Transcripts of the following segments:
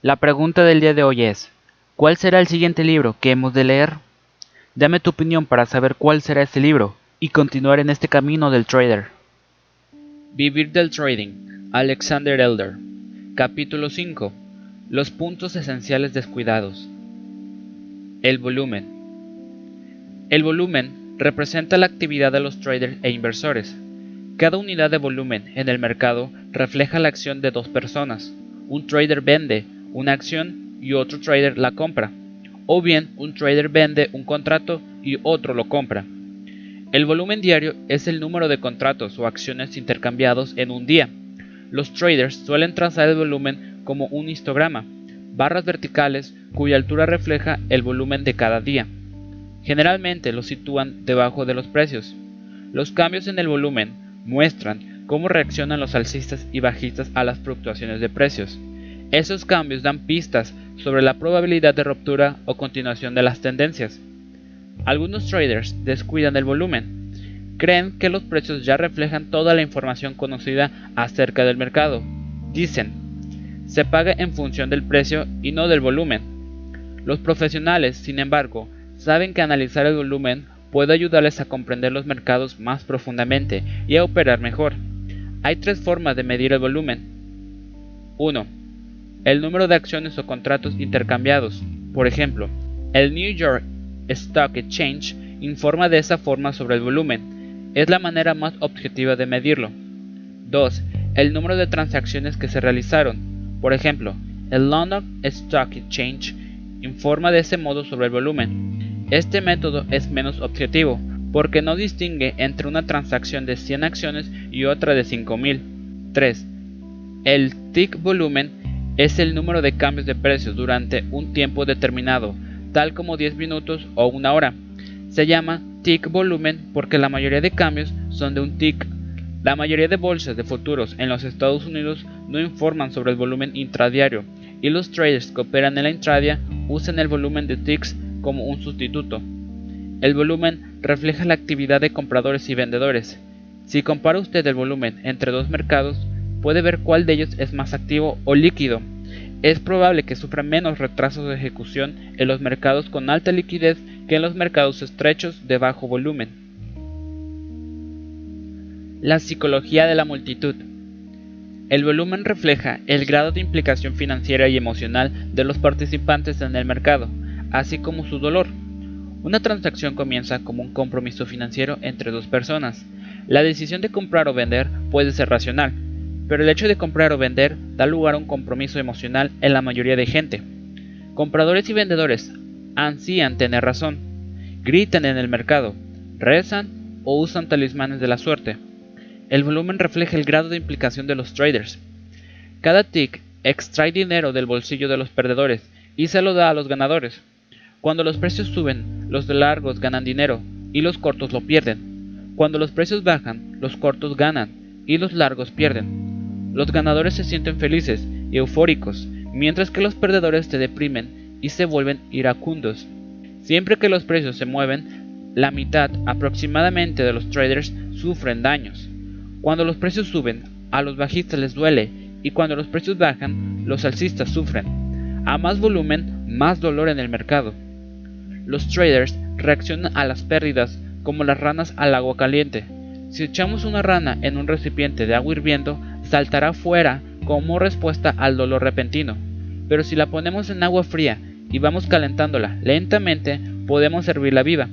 La pregunta del día de hoy es, ¿cuál será el siguiente libro que hemos de leer? Dame tu opinión para saber cuál será ese libro y continuar en este camino del trader. Vivir del Trading, Alexander Elder. Capítulo 5. Los puntos esenciales descuidados. El volumen. El volumen representa la actividad de los traders e inversores. Cada unidad de volumen en el mercado refleja la acción de dos personas. Un trader vende una acción y otro trader la compra. O bien un trader vende un contrato y otro lo compra. El volumen diario es el número de contratos o acciones intercambiados en un día. Los traders suelen trazar el volumen como un histograma, barras verticales cuya altura refleja el volumen de cada día. Generalmente lo sitúan debajo de los precios. Los cambios en el volumen muestran cómo reaccionan los alcistas y bajistas a las fluctuaciones de precios. Esos cambios dan pistas sobre la probabilidad de ruptura o continuación de las tendencias. Algunos traders descuidan el volumen. Creen que los precios ya reflejan toda la información conocida acerca del mercado. Dicen, se paga en función del precio y no del volumen. Los profesionales, sin embargo, saben que analizar el volumen puede ayudarles a comprender los mercados más profundamente y a operar mejor. Hay tres formas de medir el volumen. 1 el número de acciones o contratos intercambiados. Por ejemplo, el New York Stock Exchange informa de esa forma sobre el volumen. Es la manera más objetiva de medirlo. 2. El número de transacciones que se realizaron. Por ejemplo, el London Stock Exchange informa de ese modo sobre el volumen. Este método es menos objetivo porque no distingue entre una transacción de 100 acciones y otra de 5000. 3. El tick volumen es el número de cambios de precios durante un tiempo determinado, tal como 10 minutos o una hora. Se llama tick volumen porque la mayoría de cambios son de un tick. La mayoría de bolsas de futuros en los Estados Unidos no informan sobre el volumen intradiario y los traders que operan en la intradia usan el volumen de ticks como un sustituto. El volumen refleja la actividad de compradores y vendedores. Si compara usted el volumen entre dos mercados, puede ver cuál de ellos es más activo o líquido. Es probable que sufra menos retrasos de ejecución en los mercados con alta liquidez que en los mercados estrechos de bajo volumen. La psicología de la multitud. El volumen refleja el grado de implicación financiera y emocional de los participantes en el mercado, así como su dolor. Una transacción comienza como un compromiso financiero entre dos personas. La decisión de comprar o vender puede ser racional, pero el hecho de comprar o vender da lugar a un compromiso emocional en la mayoría de gente. Compradores y vendedores ansían tener razón, gritan en el mercado, rezan o usan talismanes de la suerte. El volumen refleja el grado de implicación de los traders. Cada tick extrae dinero del bolsillo de los perdedores y se lo da a los ganadores. Cuando los precios suben, los largos ganan dinero y los cortos lo pierden. Cuando los precios bajan, los cortos ganan y los largos pierden. Los ganadores se sienten felices y eufóricos, mientras que los perdedores se deprimen y se vuelven iracundos. Siempre que los precios se mueven, la mitad aproximadamente de los traders sufren daños. Cuando los precios suben, a los bajistas les duele y cuando los precios bajan, los alcistas sufren. A más volumen, más dolor en el mercado. Los traders reaccionan a las pérdidas como las ranas al agua caliente. Si echamos una rana en un recipiente de agua hirviendo, saltará fuera como respuesta al dolor repentino. Pero si la ponemos en agua fría y vamos calentándola lentamente, podemos servirla viva.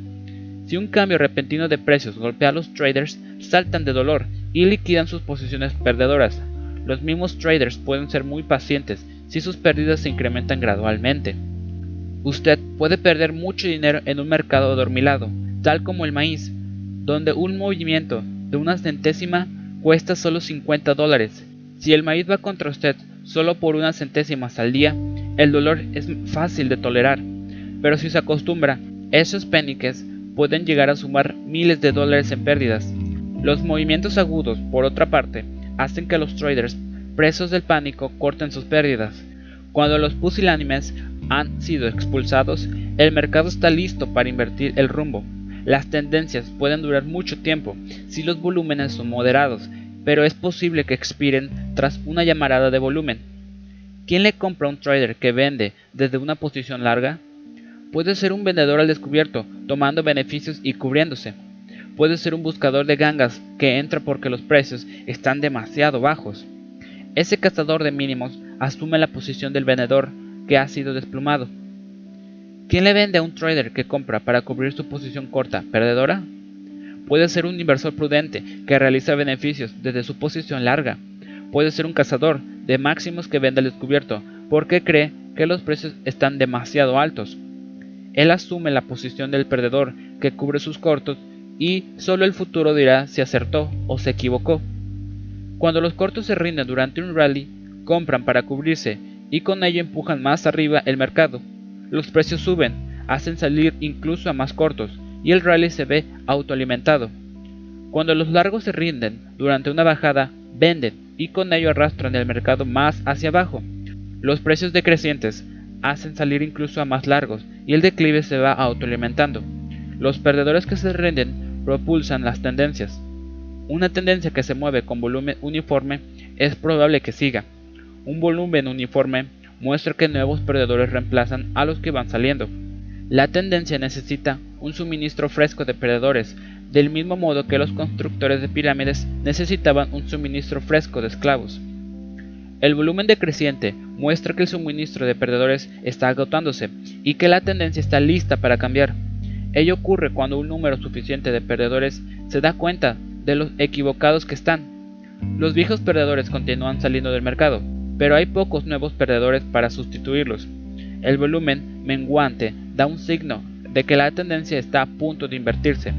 Si un cambio repentino de precios golpea a los traders, saltan de dolor y liquidan sus posiciones perdedoras. Los mismos traders pueden ser muy pacientes si sus pérdidas se incrementan gradualmente. Usted puede perder mucho dinero en un mercado adormilado, tal como el maíz, donde un movimiento de una centésima cuesta solo 50 dólares. Si el maíz va contra usted solo por unas centésimas al día, el dolor es fácil de tolerar. Pero si se acostumbra, esos peniques pueden llegar a sumar miles de dólares en pérdidas. Los movimientos agudos, por otra parte, hacen que los traders presos del pánico corten sus pérdidas. Cuando los pusilánimes han sido expulsados, el mercado está listo para invertir el rumbo. Las tendencias pueden durar mucho tiempo si los volúmenes son moderados, pero es posible que expiren tras una llamarada de volumen. ¿Quién le compra a un trader que vende desde una posición larga? Puede ser un vendedor al descubierto, tomando beneficios y cubriéndose. Puede ser un buscador de gangas que entra porque los precios están demasiado bajos. Ese cazador de mínimos asume la posición del vendedor que ha sido desplumado. ¿Quién le vende a un trader que compra para cubrir su posición corta, perdedora? Puede ser un inversor prudente que realiza beneficios desde su posición larga. Puede ser un cazador de máximos que vende al descubierto porque cree que los precios están demasiado altos. Él asume la posición del perdedor que cubre sus cortos y solo el futuro dirá si acertó o se equivocó. Cuando los cortos se rinden durante un rally, compran para cubrirse y con ello empujan más arriba el mercado. Los precios suben, hacen salir incluso a más cortos y el rally se ve autoalimentado. Cuando los largos se rinden durante una bajada, venden y con ello arrastran el mercado más hacia abajo. Los precios decrecientes hacen salir incluso a más largos y el declive se va autoalimentando. Los perdedores que se rinden propulsan las tendencias. Una tendencia que se mueve con volumen uniforme es probable que siga. Un volumen uniforme muestra que nuevos perdedores reemplazan a los que van saliendo. La tendencia necesita un suministro fresco de perdedores, del mismo modo que los constructores de pirámides necesitaban un suministro fresco de esclavos. El volumen decreciente muestra que el suministro de perdedores está agotándose y que la tendencia está lista para cambiar. Ello ocurre cuando un número suficiente de perdedores se da cuenta de los equivocados que están. Los viejos perdedores continúan saliendo del mercado, pero hay pocos nuevos perdedores para sustituirlos. El volumen menguante da un signo de que la tendencia está a punto de invertirse.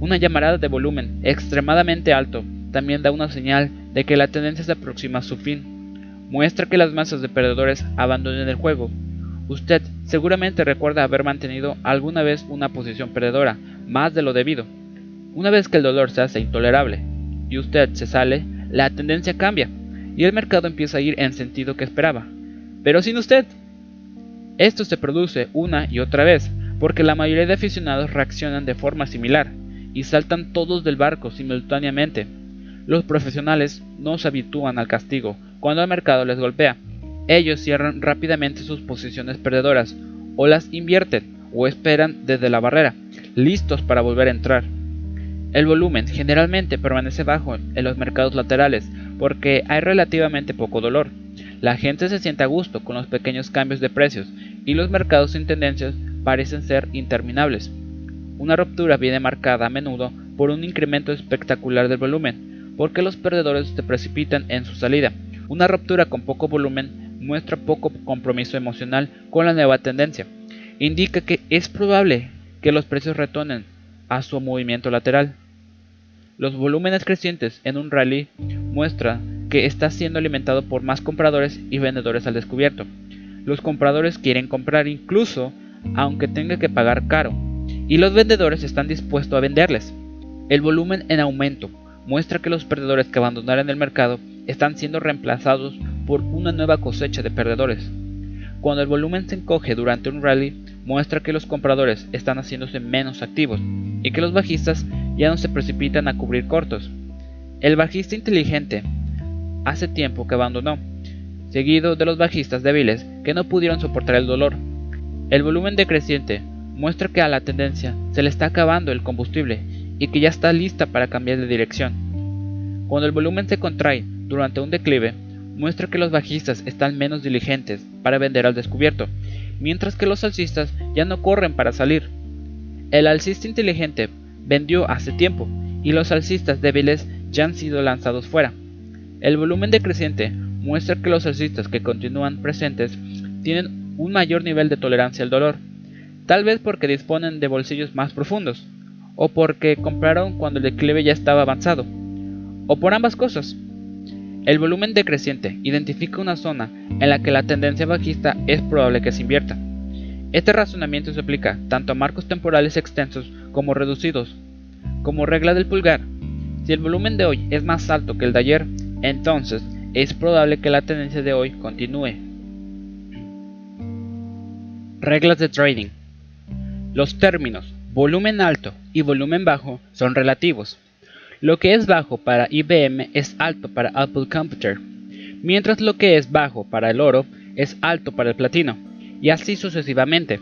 Una llamarada de volumen extremadamente alto también da una señal de que la tendencia se aproxima a su fin. Muestra que las masas de perdedores abandonen el juego. Usted seguramente recuerda haber mantenido alguna vez una posición perdedora, más de lo debido. Una vez que el dolor se hace intolerable y usted se sale, la tendencia cambia y el mercado empieza a ir en sentido que esperaba. Pero sin usted. Esto se produce una y otra vez, porque la mayoría de aficionados reaccionan de forma similar y saltan todos del barco simultáneamente. Los profesionales no se habitúan al castigo cuando el mercado les golpea. Ellos cierran rápidamente sus posiciones perdedoras o las invierten o esperan desde la barrera, listos para volver a entrar. El volumen generalmente permanece bajo en los mercados laterales porque hay relativamente poco dolor. La gente se siente a gusto con los pequeños cambios de precios y los mercados sin tendencias parecen ser interminables. Una ruptura viene marcada a menudo por un incremento espectacular del volumen, porque los perdedores se precipitan en su salida. Una ruptura con poco volumen muestra poco compromiso emocional con la nueva tendencia. Indica que es probable que los precios retornen a su movimiento lateral. Los volúmenes crecientes en un rally muestran que está siendo alimentado por más compradores y vendedores al descubierto. Los compradores quieren comprar incluso aunque tenga que pagar caro, y los vendedores están dispuestos a venderles. El volumen en aumento muestra que los perdedores que abandonaron el mercado están siendo reemplazados por una nueva cosecha de perdedores. Cuando el volumen se encoge durante un rally, muestra que los compradores están haciéndose menos activos y que los bajistas ya no se precipitan a cubrir cortos. El bajista inteligente hace tiempo que abandonó, seguido de los bajistas débiles que no pudieron soportar el dolor. El volumen decreciente muestra que a la tendencia se le está acabando el combustible y que ya está lista para cambiar de dirección. Cuando el volumen se contrae durante un declive, muestra que los bajistas están menos diligentes para vender al descubierto mientras que los alcistas ya no corren para salir. El alcista inteligente vendió hace tiempo y los alcistas débiles ya han sido lanzados fuera. El volumen decreciente muestra que los alcistas que continúan presentes tienen un mayor nivel de tolerancia al dolor, tal vez porque disponen de bolsillos más profundos, o porque compraron cuando el declive ya estaba avanzado, o por ambas cosas. El volumen decreciente identifica una zona en la que la tendencia bajista es probable que se invierta. Este razonamiento se aplica tanto a marcos temporales extensos como reducidos. Como regla del pulgar, si el volumen de hoy es más alto que el de ayer, entonces es probable que la tendencia de hoy continúe. Reglas de trading. Los términos volumen alto y volumen bajo son relativos. Lo que es bajo para IBM es alto para Apple Computer, mientras lo que es bajo para el oro es alto para el platino, y así sucesivamente.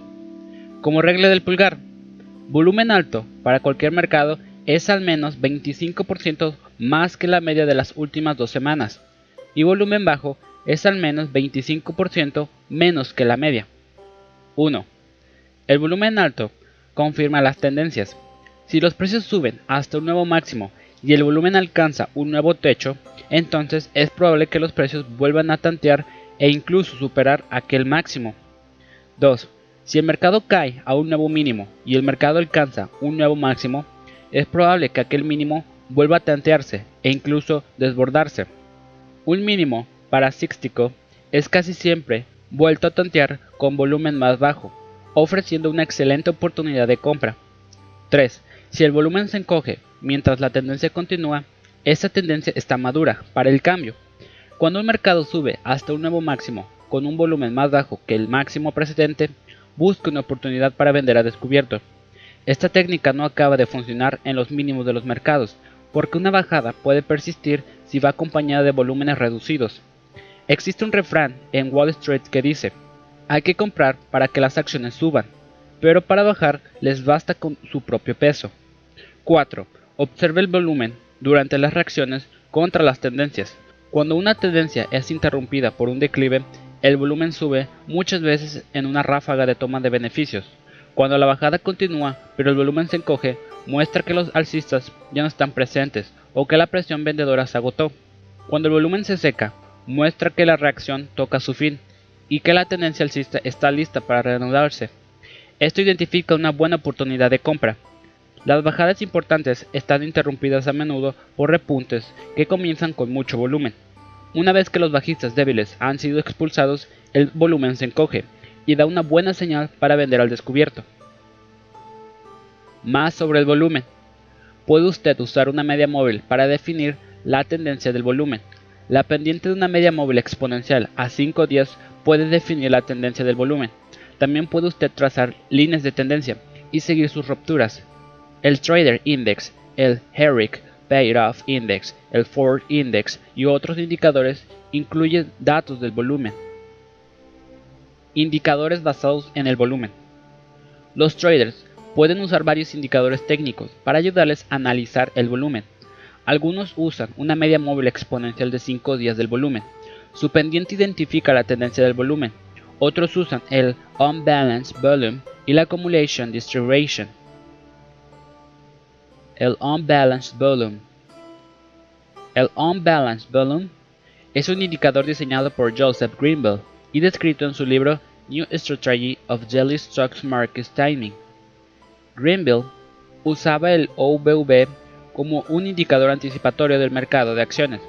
Como regla del pulgar, volumen alto para cualquier mercado es al menos 25% más que la media de las últimas dos semanas, y volumen bajo es al menos 25% menos que la media. 1. El volumen alto confirma las tendencias. Si los precios suben hasta un nuevo máximo y el volumen alcanza un nuevo techo, entonces es probable que los precios vuelvan a tantear e incluso superar aquel máximo. 2. Si el mercado cae a un nuevo mínimo y el mercado alcanza un nuevo máximo, es probable que aquel mínimo vuelva a tantearse e incluso desbordarse. Un mínimo parasístico es casi siempre vuelto a tantear con volumen más bajo, ofreciendo una excelente oportunidad de compra. 3. Si el volumen se encoge mientras la tendencia continúa, esa tendencia está madura para el cambio. Cuando un mercado sube hasta un nuevo máximo con un volumen más bajo que el máximo precedente, busca una oportunidad para vender a descubierto. Esta técnica no acaba de funcionar en los mínimos de los mercados, porque una bajada puede persistir si va acompañada de volúmenes reducidos. Existe un refrán en Wall Street que dice, hay que comprar para que las acciones suban, pero para bajar les basta con su propio peso. 4. Observe el volumen durante las reacciones contra las tendencias. Cuando una tendencia es interrumpida por un declive, el volumen sube muchas veces en una ráfaga de toma de beneficios. Cuando la bajada continúa, pero el volumen se encoge, muestra que los alcistas ya no están presentes o que la presión vendedora se agotó. Cuando el volumen se seca, muestra que la reacción toca su fin y que la tendencia alcista está lista para reanudarse. Esto identifica una buena oportunidad de compra. Las bajadas importantes están interrumpidas a menudo por repuntes que comienzan con mucho volumen. Una vez que los bajistas débiles han sido expulsados, el volumen se encoge y da una buena señal para vender al descubierto. Más sobre el volumen. Puede usted usar una media móvil para definir la tendencia del volumen. La pendiente de una media móvil exponencial a 5 días puede definir la tendencia del volumen. También puede usted trazar líneas de tendencia y seguir sus rupturas. El Trader Index, el Herrick Payoff Index, el Ford Index y otros indicadores incluyen datos del volumen. Indicadores basados en el volumen. Los traders pueden usar varios indicadores técnicos para ayudarles a analizar el volumen. Algunos usan una media móvil exponencial de 5 días del volumen. Su pendiente identifica la tendencia del volumen. Otros usan el Unbalanced Volume y la Accumulation Distribution el Unbalanced Volume. El Unbalanced Volume es un indicador diseñado por Joseph Greenbell y descrito en su libro New Strategy of Daily Stocks Market Timing. Greenbell usaba el OVV como un indicador anticipatorio del mercado de acciones,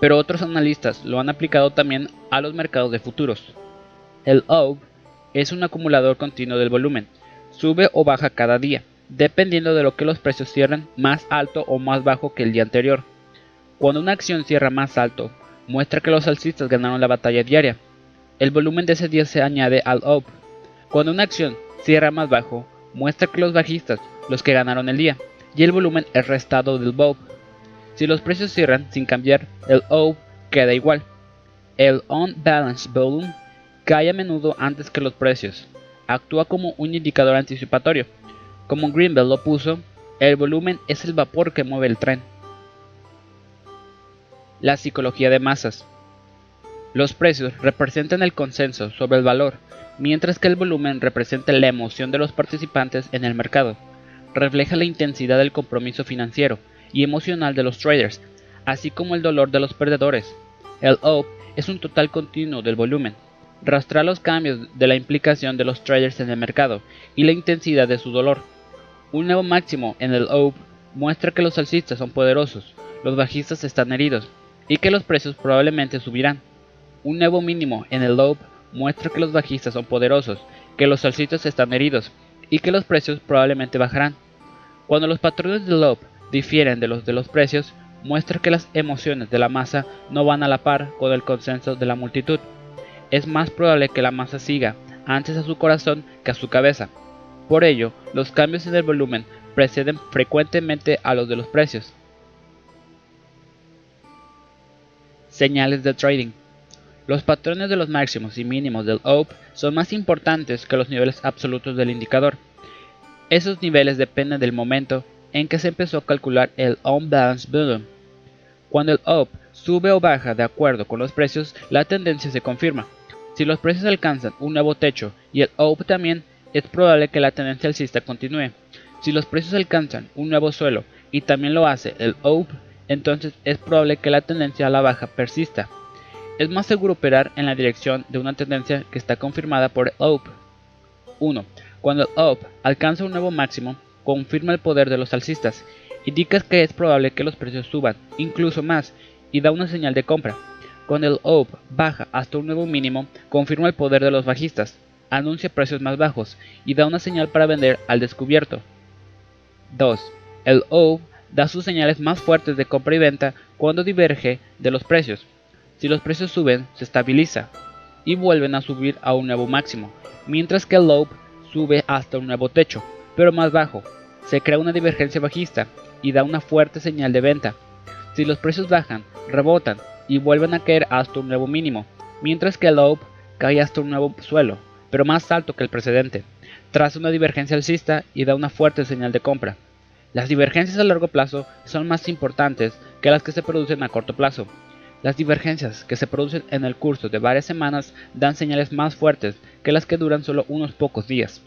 pero otros analistas lo han aplicado también a los mercados de futuros. El OV es un acumulador continuo del volumen, sube o baja cada día dependiendo de lo que los precios cierren más alto o más bajo que el día anterior. Cuando una acción cierra más alto, muestra que los alcistas ganaron la batalla diaria. El volumen de ese día se añade al OP. Cuando una acción cierra más bajo, muestra que los bajistas, los que ganaron el día, y el volumen es restado del BOP. Si los precios cierran sin cambiar, el OP queda igual. El Unbalanced Volume cae a menudo antes que los precios. Actúa como un indicador anticipatorio como Greenbelt lo puso, el volumen es el vapor que mueve el tren. La psicología de masas. Los precios representan el consenso sobre el valor, mientras que el volumen representa la emoción de los participantes en el mercado. Refleja la intensidad del compromiso financiero y emocional de los traders, así como el dolor de los perdedores. El OP es un total continuo del volumen. Rastra los cambios de la implicación de los traders en el mercado y la intensidad de su dolor. Un nuevo máximo en el OUP muestra que los alcistas son poderosos, los bajistas están heridos y que los precios probablemente subirán. Un nuevo mínimo en el OUP muestra que los bajistas son poderosos, que los alcistas están heridos y que los precios probablemente bajarán. Cuando los patrones del OUP difieren de los de los precios, muestra que las emociones de la masa no van a la par con el consenso de la multitud. Es más probable que la masa siga antes a su corazón que a su cabeza. Por ello, los cambios en el volumen preceden frecuentemente a los de los precios. Señales de trading. Los patrones de los máximos y mínimos del OPE son más importantes que los niveles absolutos del indicador. Esos niveles dependen del momento en que se empezó a calcular el On-Balance Volume. Cuando el OPE sube o baja de acuerdo con los precios, la tendencia se confirma. Si los precios alcanzan un nuevo techo y el OPE también, es probable que la tendencia alcista continúe. Si los precios alcanzan un nuevo suelo y también lo hace el OPE, entonces es probable que la tendencia a la baja persista. Es más seguro operar en la dirección de una tendencia que está confirmada por el OPE. 1. Cuando el OPE alcanza un nuevo máximo, confirma el poder de los alcistas, indica que es probable que los precios suban, incluso más, y da una señal de compra. Cuando el OPE baja hasta un nuevo mínimo, confirma el poder de los bajistas, anuncia precios más bajos y da una señal para vender al descubierto. 2. El OPE da sus señales más fuertes de compra y venta cuando diverge de los precios. Si los precios suben, se estabiliza y vuelven a subir a un nuevo máximo, mientras que el low sube hasta un nuevo techo, pero más bajo. Se crea una divergencia bajista y da una fuerte señal de venta. Si los precios bajan, rebotan y vuelven a caer hasta un nuevo mínimo, mientras que el low cae hasta un nuevo suelo, pero más alto que el precedente, tras una divergencia alcista y da una fuerte señal de compra. Las divergencias a largo plazo son más importantes que las que se producen a corto plazo. Las divergencias que se producen en el curso de varias semanas dan señales más fuertes que las que duran solo unos pocos días.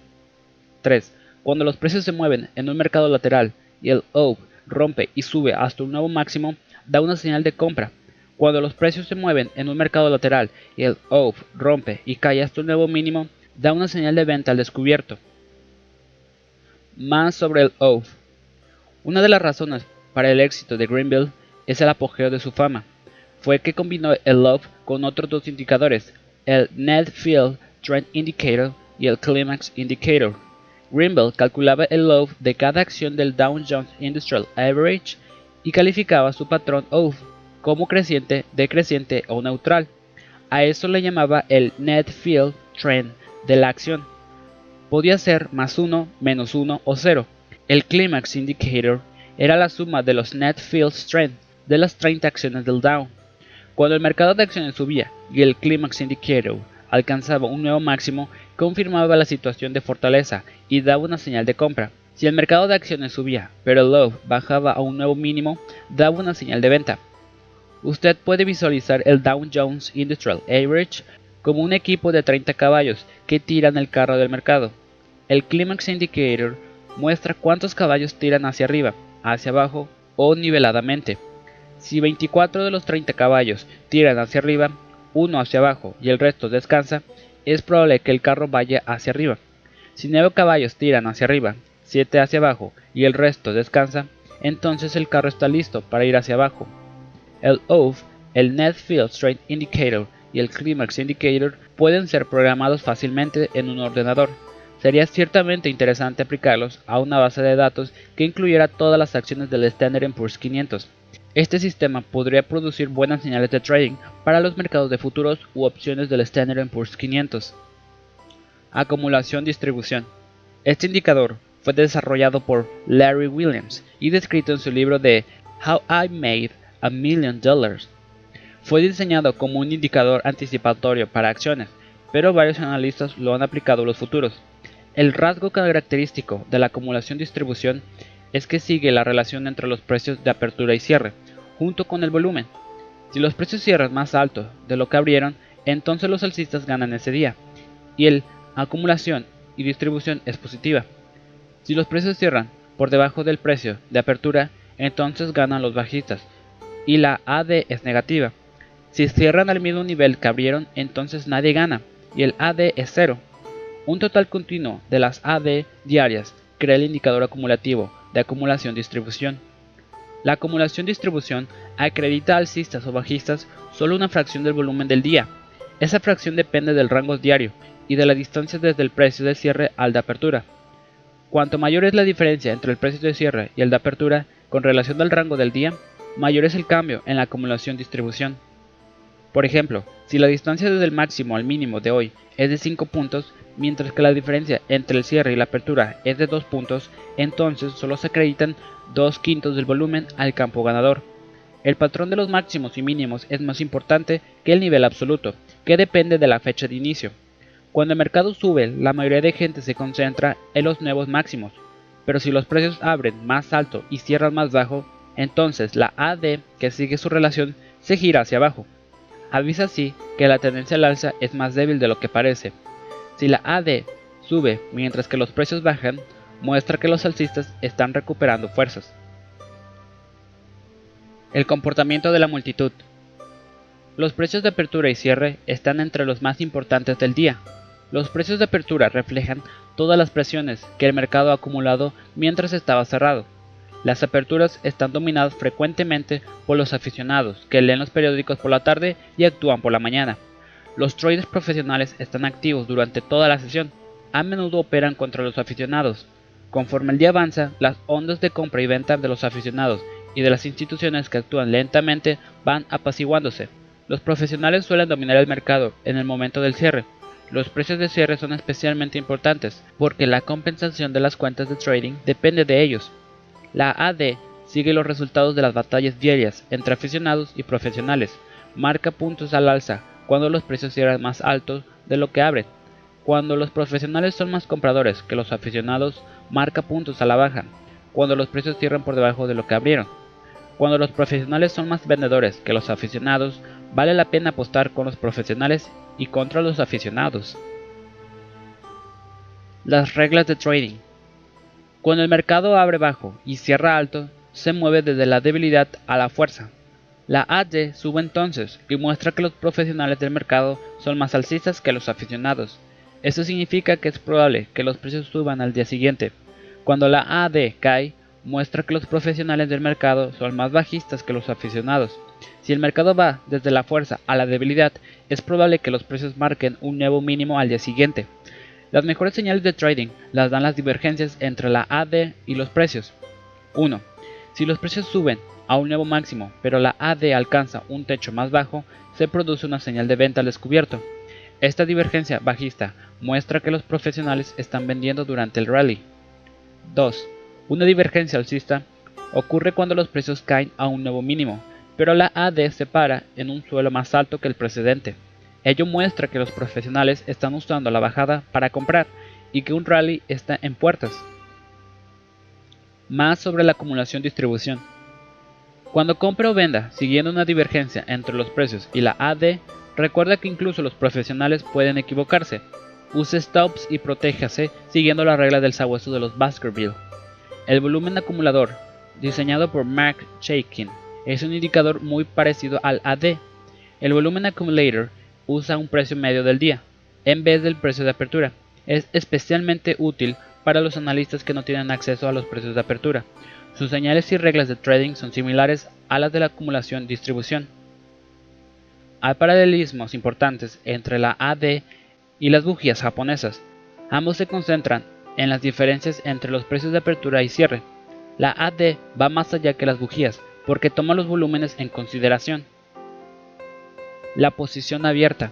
3. Cuando los precios se mueven en un mercado lateral y el OPE rompe y sube hasta un nuevo máximo, da una señal de compra. Cuando los precios se mueven en un mercado lateral y el OPE rompe y cae hasta un nuevo mínimo, da una señal de venta al descubierto. Más sobre el OPE. Una de las razones para el éxito de Greenville es el apogeo de su fama. Fue que combinó el Love con otros dos indicadores, el Net Field Trend Indicator y el Climax Indicator. Greenville calculaba el Love de cada acción del Dow Jones Industrial Average y calificaba su patrón OVE como creciente, decreciente o neutral. A eso le llamaba el Net Field Trend de la acción. Podía ser más 1, menos 1 o 0. El Climax Indicator era la suma de los Net Field Strength de las 30 acciones del Dow. Cuando el mercado de acciones subía y el Climax Indicator alcanzaba un nuevo máximo, confirmaba la situación de fortaleza y daba una señal de compra. Si el mercado de acciones subía, pero el low bajaba a un nuevo mínimo, daba una señal de venta. Usted puede visualizar el Dow Jones Industrial Average como un equipo de 30 caballos que tiran el carro del mercado. El Climax Indicator muestra cuántos caballos tiran hacia arriba, hacia abajo o niveladamente. Si 24 de los 30 caballos tiran hacia arriba, uno hacia abajo y el resto descansa, es probable que el carro vaya hacia arriba. Si 9 caballos tiran hacia arriba, 7 hacia abajo y el resto descansa, entonces el carro está listo para ir hacia abajo. El OVE, el Net Field Strength Indicator y el Climax Indicator pueden ser programados fácilmente en un ordenador. Sería ciertamente interesante aplicarlos a una base de datos que incluyera todas las acciones del Standard Poor's 500. Este sistema podría producir buenas señales de trading para los mercados de futuros u opciones del Standard Poor's 500. Acumulación-distribución. Este indicador fue desarrollado por Larry Williams y descrito en su libro de How I Made a Million Dollars. Fue diseñado como un indicador anticipatorio para acciones, pero varios analistas lo han aplicado a los futuros. El rasgo característico de la acumulación-distribución es que sigue la relación entre los precios de apertura y cierre, junto con el volumen. Si los precios cierran más alto de lo que abrieron, entonces los alcistas ganan ese día, y el acumulación y distribución es positiva. Si los precios cierran por debajo del precio de apertura, entonces ganan los bajistas, y la AD es negativa. Si cierran al mismo nivel que abrieron, entonces nadie gana, y el AD es cero. Un total continuo de las AD diarias crea el indicador acumulativo de acumulación-distribución. La acumulación-distribución acredita alcistas o bajistas solo una fracción del volumen del día. Esa fracción depende del rango diario y de la distancia desde el precio de cierre al de apertura. Cuanto mayor es la diferencia entre el precio de cierre y el de apertura con relación al rango del día, mayor es el cambio en la acumulación-distribución. Por ejemplo, si la distancia desde el máximo al mínimo de hoy es de 5 puntos, mientras que la diferencia entre el cierre y la apertura es de 2 puntos, entonces solo se acreditan 2 quintos del volumen al campo ganador. El patrón de los máximos y mínimos es más importante que el nivel absoluto, que depende de la fecha de inicio. Cuando el mercado sube, la mayoría de gente se concentra en los nuevos máximos, pero si los precios abren más alto y cierran más bajo, entonces la AD que sigue su relación se gira hacia abajo. Avisa así que la tendencia al alza es más débil de lo que parece. Si la AD sube mientras que los precios bajan, muestra que los alcistas están recuperando fuerzas. El comportamiento de la multitud. Los precios de apertura y cierre están entre los más importantes del día. Los precios de apertura reflejan todas las presiones que el mercado ha acumulado mientras estaba cerrado. Las aperturas están dominadas frecuentemente por los aficionados que leen los periódicos por la tarde y actúan por la mañana. Los traders profesionales están activos durante toda la sesión. A menudo operan contra los aficionados. Conforme el día avanza, las ondas de compra y venta de los aficionados y de las instituciones que actúan lentamente van apaciguándose. Los profesionales suelen dominar el mercado en el momento del cierre. Los precios de cierre son especialmente importantes porque la compensación de las cuentas de trading depende de ellos. La AD sigue los resultados de las batallas diarias entre aficionados y profesionales. Marca puntos al alza cuando los precios cierran más altos de lo que abren. Cuando los profesionales son más compradores que los aficionados, marca puntos a la baja. Cuando los precios cierran por debajo de lo que abrieron. Cuando los profesionales son más vendedores que los aficionados, vale la pena apostar con los profesionales y contra los aficionados. Las reglas de trading. Cuando el mercado abre bajo y cierra alto, se mueve desde la debilidad a la fuerza. La AD sube entonces y muestra que los profesionales del mercado son más alcistas que los aficionados. Esto significa que es probable que los precios suban al día siguiente. Cuando la AD cae, muestra que los profesionales del mercado son más bajistas que los aficionados. Si el mercado va desde la fuerza a la debilidad, es probable que los precios marquen un nuevo mínimo al día siguiente. Las mejores señales de trading las dan las divergencias entre la AD y los precios. 1. Si los precios suben a un nuevo máximo, pero la AD alcanza un techo más bajo, se produce una señal de venta al descubierto. Esta divergencia bajista muestra que los profesionales están vendiendo durante el rally. 2. Una divergencia alcista ocurre cuando los precios caen a un nuevo mínimo, pero la AD se para en un suelo más alto que el precedente. Ello muestra que los profesionales están usando la bajada para comprar y que un rally está en puertas. Más sobre la acumulación-distribución. Cuando compra o venda siguiendo una divergencia entre los precios y la AD, recuerda que incluso los profesionales pueden equivocarse. Use stops y protéjase siguiendo la regla del sabueso de los Baskerville. El volumen acumulador, diseñado por Mark Chaikin, es un indicador muy parecido al AD. El volumen accumulator usa un precio medio del día, en vez del precio de apertura. Es especialmente útil para los analistas que no tienen acceso a los precios de apertura. Sus señales y reglas de trading son similares a las de la acumulación-distribución. Hay paralelismos importantes entre la AD y las bujías japonesas. Ambos se concentran en las diferencias entre los precios de apertura y cierre. La AD va más allá que las bujías porque toma los volúmenes en consideración. La posición abierta.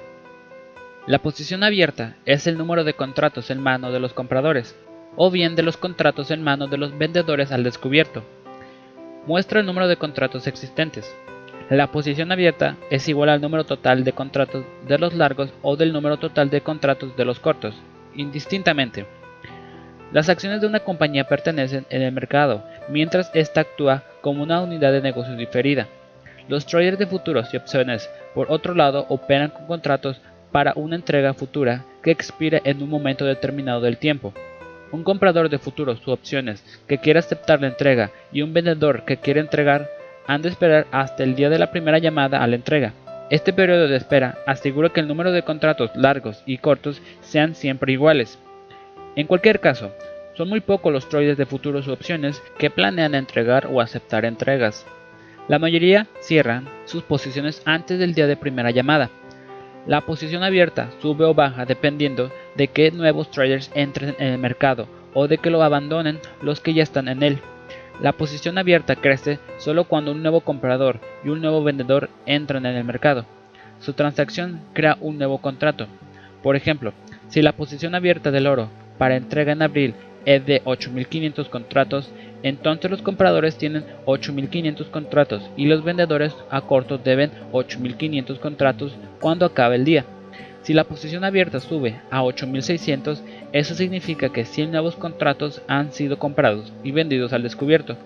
La posición abierta es el número de contratos en mano de los compradores o bien de los contratos en mano de los vendedores al descubierto. Muestra el número de contratos existentes. La posición abierta es igual al número total de contratos de los largos o del número total de contratos de los cortos, indistintamente. Las acciones de una compañía pertenecen en el mercado, mientras ésta actúa como una unidad de negocio diferida. Los traders de futuros y opciones, por otro lado, operan con contratos para una entrega futura que expire en un momento determinado del tiempo. Un comprador de futuros u opciones que quiere aceptar la entrega y un vendedor que quiere entregar han de esperar hasta el día de la primera llamada a la entrega. Este periodo de espera asegura que el número de contratos largos y cortos sean siempre iguales. En cualquier caso, son muy pocos los traders de futuros opciones que planean entregar o aceptar entregas. La mayoría cierran sus posiciones antes del día de primera llamada. La posición abierta sube o baja dependiendo de que nuevos traders entren en el mercado o de que lo abandonen los que ya están en él. La posición abierta crece solo cuando un nuevo comprador y un nuevo vendedor entran en el mercado. Su transacción crea un nuevo contrato. Por ejemplo, si la posición abierta del oro para entrega en abril es de 8.500 contratos, entonces los compradores tienen 8.500 contratos y los vendedores a corto deben 8.500 contratos cuando acabe el día. Si la posición abierta sube a 8600, eso significa que 100 nuevos contratos han sido comprados y vendidos al descubierto.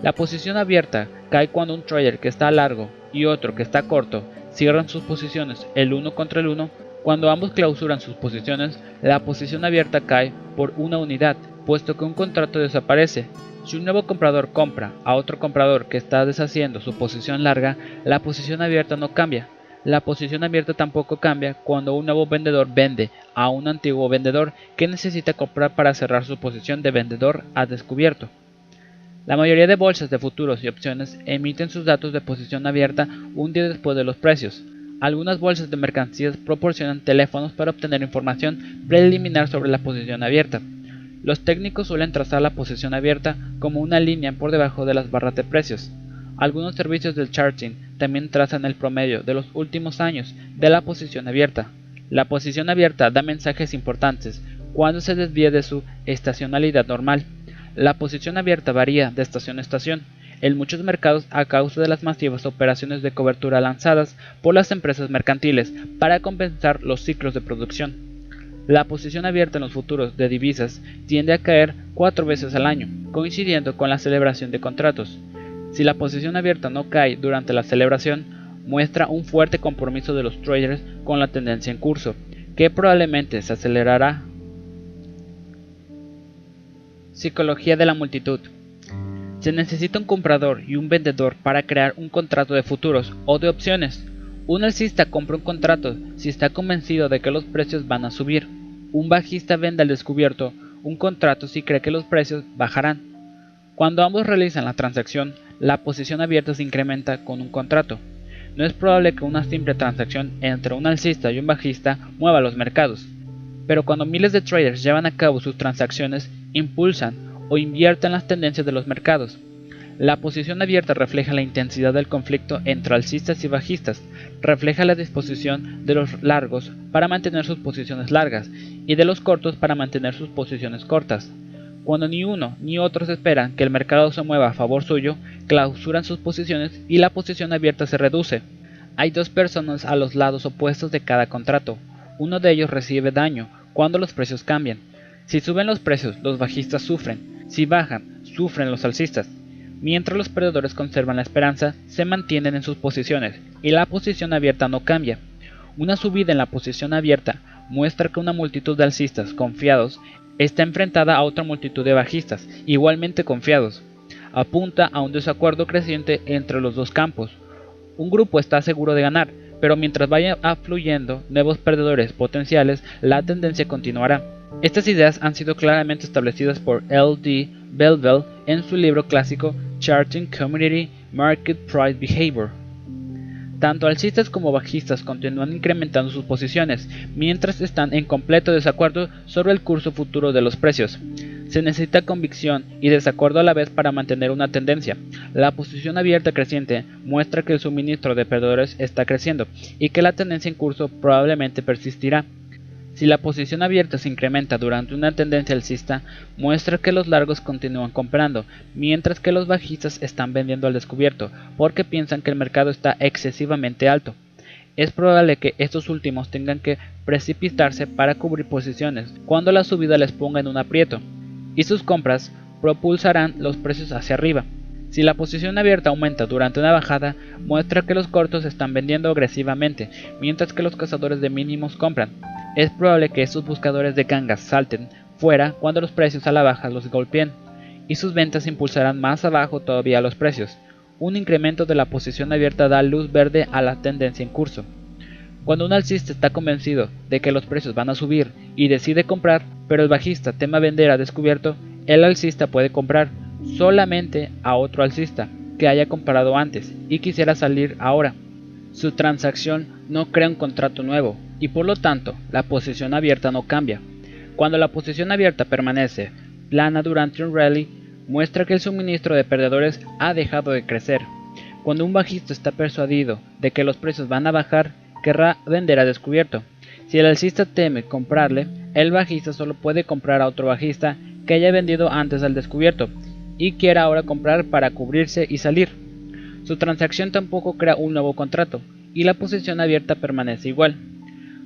La posición abierta cae cuando un trader que está largo y otro que está corto cierran sus posiciones el uno contra el uno. Cuando ambos clausuran sus posiciones, la posición abierta cae por una unidad, puesto que un contrato desaparece. Si un nuevo comprador compra a otro comprador que está deshaciendo su posición larga, la posición abierta no cambia, la posición abierta tampoco cambia cuando un nuevo vendedor vende a un antiguo vendedor que necesita comprar para cerrar su posición de vendedor a descubierto. La mayoría de bolsas de futuros y opciones emiten sus datos de posición abierta un día después de los precios. Algunas bolsas de mercancías proporcionan teléfonos para obtener información preliminar sobre la posición abierta. Los técnicos suelen trazar la posición abierta como una línea por debajo de las barras de precios. Algunos servicios del charting también trazan el promedio de los últimos años de la posición abierta. La posición abierta da mensajes importantes cuando se desvía de su estacionalidad normal. La posición abierta varía de estación a estación en muchos mercados a causa de las masivas operaciones de cobertura lanzadas por las empresas mercantiles para compensar los ciclos de producción. La posición abierta en los futuros de divisas tiende a caer cuatro veces al año, coincidiendo con la celebración de contratos. Si la posición abierta no cae durante la celebración, muestra un fuerte compromiso de los traders con la tendencia en curso, que probablemente se acelerará. Psicología de la multitud. Se necesita un comprador y un vendedor para crear un contrato de futuros o de opciones. Un alcista compra un contrato si está convencido de que los precios van a subir. Un bajista vende al descubierto un contrato si cree que los precios bajarán. Cuando ambos realizan la transacción, la posición abierta se incrementa con un contrato. No es probable que una simple transacción entre un alcista y un bajista mueva los mercados, pero cuando miles de traders llevan a cabo sus transacciones, impulsan o invierten las tendencias de los mercados. La posición abierta refleja la intensidad del conflicto entre alcistas y bajistas, refleja la disposición de los largos para mantener sus posiciones largas y de los cortos para mantener sus posiciones cortas. Cuando ni uno ni otros esperan que el mercado se mueva a favor suyo, clausuran sus posiciones y la posición abierta se reduce. Hay dos personas a los lados opuestos de cada contrato. Uno de ellos recibe daño cuando los precios cambian. Si suben los precios, los bajistas sufren. Si bajan, sufren los alcistas. Mientras los perdedores conservan la esperanza, se mantienen en sus posiciones y la posición abierta no cambia. Una subida en la posición abierta muestra que una multitud de alcistas confiados está enfrentada a otra multitud de bajistas, igualmente confiados. Apunta a un desacuerdo creciente entre los dos campos. Un grupo está seguro de ganar, pero mientras vaya afluyendo nuevos perdedores potenciales, la tendencia continuará. Estas ideas han sido claramente establecidas por L.D. Belleville en su libro clásico Charting Community Market Price Behavior. Tanto alcistas como bajistas continúan incrementando sus posiciones, mientras están en completo desacuerdo sobre el curso futuro de los precios. Se necesita convicción y desacuerdo a la vez para mantener una tendencia. La posición abierta creciente muestra que el suministro de perdedores está creciendo y que la tendencia en curso probablemente persistirá. Si la posición abierta se incrementa durante una tendencia alcista, muestra que los largos continúan comprando, mientras que los bajistas están vendiendo al descubierto, porque piensan que el mercado está excesivamente alto. Es probable que estos últimos tengan que precipitarse para cubrir posiciones cuando la subida les ponga en un aprieto, y sus compras propulsarán los precios hacia arriba. Si la posición abierta aumenta durante una bajada, muestra que los cortos están vendiendo agresivamente, mientras que los cazadores de mínimos compran. Es probable que estos buscadores de gangas salten fuera cuando los precios a la baja los golpeen, y sus ventas impulsarán más abajo todavía los precios. Un incremento de la posición abierta da luz verde a la tendencia en curso. Cuando un alcista está convencido de que los precios van a subir y decide comprar, pero el bajista tema vender a descubierto, el alcista puede comprar solamente a otro alcista que haya comprado antes y quisiera salir ahora. Su transacción no crea un contrato nuevo y por lo tanto la posición abierta no cambia. Cuando la posición abierta permanece plana durante un rally, muestra que el suministro de perdedores ha dejado de crecer. Cuando un bajista está persuadido de que los precios van a bajar, querrá vender a descubierto. Si el alcista teme comprarle, el bajista solo puede comprar a otro bajista que haya vendido antes al descubierto y quiera ahora comprar para cubrirse y salir. Su transacción tampoco crea un nuevo contrato y la posición abierta permanece igual.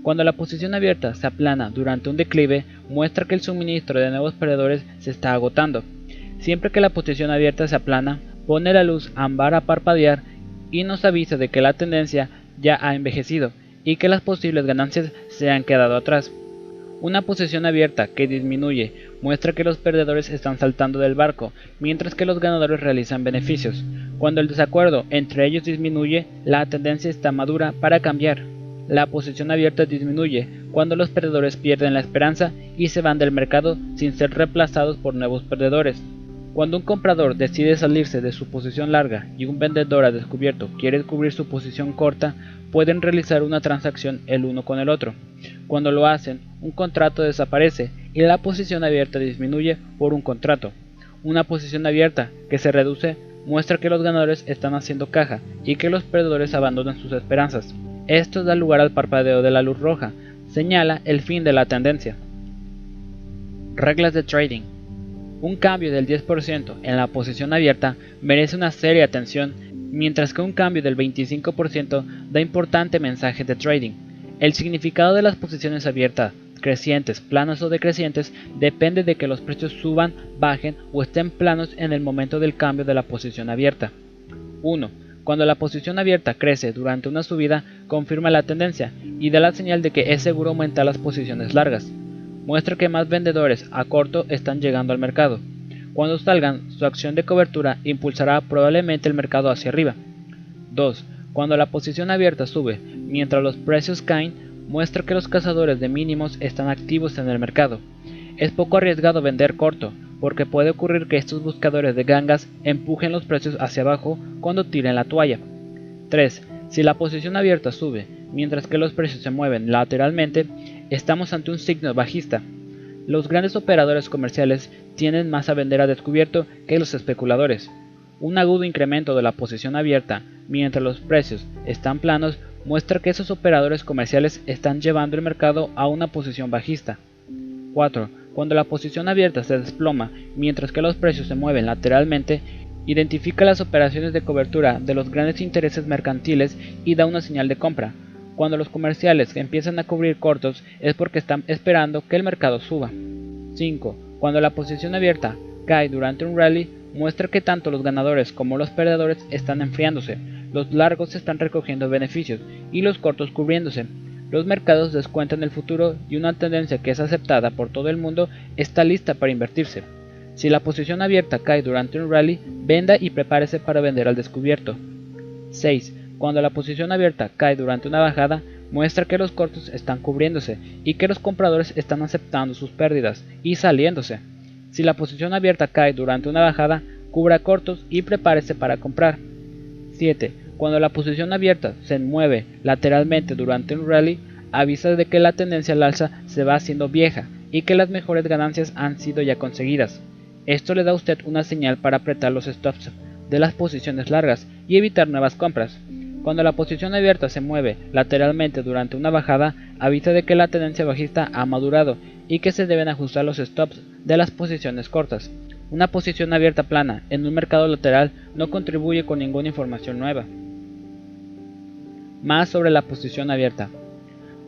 Cuando la posición abierta se aplana durante un declive, muestra que el suministro de nuevos perdedores se está agotando. Siempre que la posición abierta se aplana, pone la luz ámbar a parpadear y nos avisa de que la tendencia ya ha envejecido y que las posibles ganancias se han quedado atrás. Una posición abierta que disminuye muestra que los perdedores están saltando del barco, mientras que los ganadores realizan beneficios. Cuando el desacuerdo entre ellos disminuye, la tendencia está madura para cambiar. La posición abierta disminuye cuando los perdedores pierden la esperanza y se van del mercado sin ser reemplazados por nuevos perdedores. Cuando un comprador decide salirse de su posición larga y un vendedor a descubierto quiere cubrir su posición corta, pueden realizar una transacción el uno con el otro. Cuando lo hacen, un contrato desaparece y la posición abierta disminuye por un contrato. Una posición abierta que se reduce muestra que los ganadores están haciendo caja y que los perdedores abandonan sus esperanzas. Esto da lugar al parpadeo de la luz roja, señala el fin de la tendencia. Reglas de trading. Un cambio del 10% en la posición abierta merece una seria atención, mientras que un cambio del 25% da importante mensaje de trading. El significado de las posiciones abiertas, crecientes, planas o decrecientes, depende de que los precios suban, bajen o estén planos en el momento del cambio de la posición abierta. 1. Cuando la posición abierta crece durante una subida, confirma la tendencia y da la señal de que es seguro aumentar las posiciones largas muestra que más vendedores a corto están llegando al mercado. Cuando salgan, su acción de cobertura impulsará probablemente el mercado hacia arriba. 2. Cuando la posición abierta sube, mientras los precios caen, muestra que los cazadores de mínimos están activos en el mercado. Es poco arriesgado vender corto, porque puede ocurrir que estos buscadores de gangas empujen los precios hacia abajo cuando tiren la toalla. 3. Si la posición abierta sube, mientras que los precios se mueven lateralmente, estamos ante un signo bajista. Los grandes operadores comerciales tienen más a vender a descubierto que los especuladores. Un agudo incremento de la posición abierta mientras los precios están planos muestra que esos operadores comerciales están llevando el mercado a una posición bajista. 4. Cuando la posición abierta se desploma mientras que los precios se mueven lateralmente, identifica las operaciones de cobertura de los grandes intereses mercantiles y da una señal de compra. Cuando los comerciales empiezan a cubrir cortos es porque están esperando que el mercado suba. 5. Cuando la posición abierta cae durante un rally, muestra que tanto los ganadores como los perdedores están enfriándose, los largos están recogiendo beneficios y los cortos cubriéndose. Los mercados descuentan el futuro y una tendencia que es aceptada por todo el mundo está lista para invertirse. Si la posición abierta cae durante un rally, venda y prepárese para vender al descubierto. 6. Cuando la posición abierta cae durante una bajada, muestra que los cortos están cubriéndose y que los compradores están aceptando sus pérdidas y saliéndose. Si la posición abierta cae durante una bajada, cubra cortos y prepárese para comprar. 7. Cuando la posición abierta se mueve lateralmente durante un rally, avisa de que la tendencia al alza se va haciendo vieja y que las mejores ganancias han sido ya conseguidas. Esto le da a usted una señal para apretar los stops de las posiciones largas y evitar nuevas compras. Cuando la posición abierta se mueve lateralmente durante una bajada, avisa de que la tendencia bajista ha madurado y que se deben ajustar los stops de las posiciones cortas. Una posición abierta plana en un mercado lateral no contribuye con ninguna información nueva. Más sobre la posición abierta.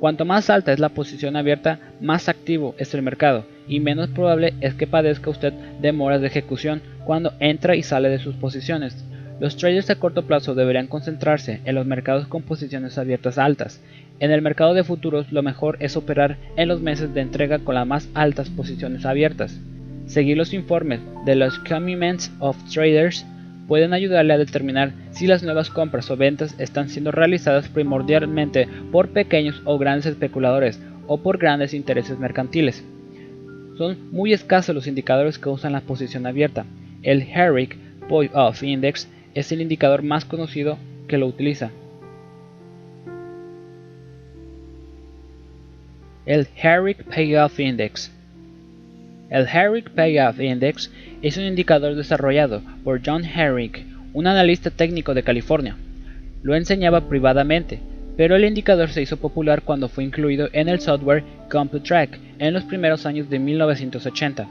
Cuanto más alta es la posición abierta, más activo es el mercado y menos probable es que padezca usted demoras de ejecución cuando entra y sale de sus posiciones. Los traders a corto plazo deberían concentrarse en los mercados con posiciones abiertas altas. En el mercado de futuros lo mejor es operar en los meses de entrega con las más altas posiciones abiertas. Seguir los informes de los Commitments of Traders pueden ayudarle a determinar si las nuevas compras o ventas están siendo realizadas primordialmente por pequeños o grandes especuladores o por grandes intereses mercantiles. Son muy escasos los indicadores que usan la posición abierta. El Herrick Point of Index es el indicador más conocido que lo utiliza. El Herrick Payoff Index. El Herrick Payoff Index es un indicador desarrollado por John Herrick, un analista técnico de California. Lo enseñaba privadamente, pero el indicador se hizo popular cuando fue incluido en el software CompuTrack en los primeros años de 1980.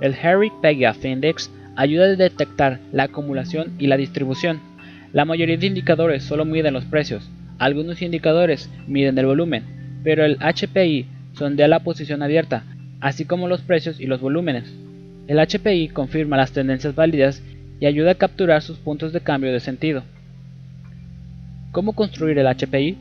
El Herrick Payoff Index ayuda a detectar la acumulación y la distribución. La mayoría de indicadores solo miden los precios, algunos indicadores miden el volumen, pero el HPI sondea la posición abierta, así como los precios y los volúmenes. El HPI confirma las tendencias válidas y ayuda a capturar sus puntos de cambio de sentido. ¿Cómo construir el HPI?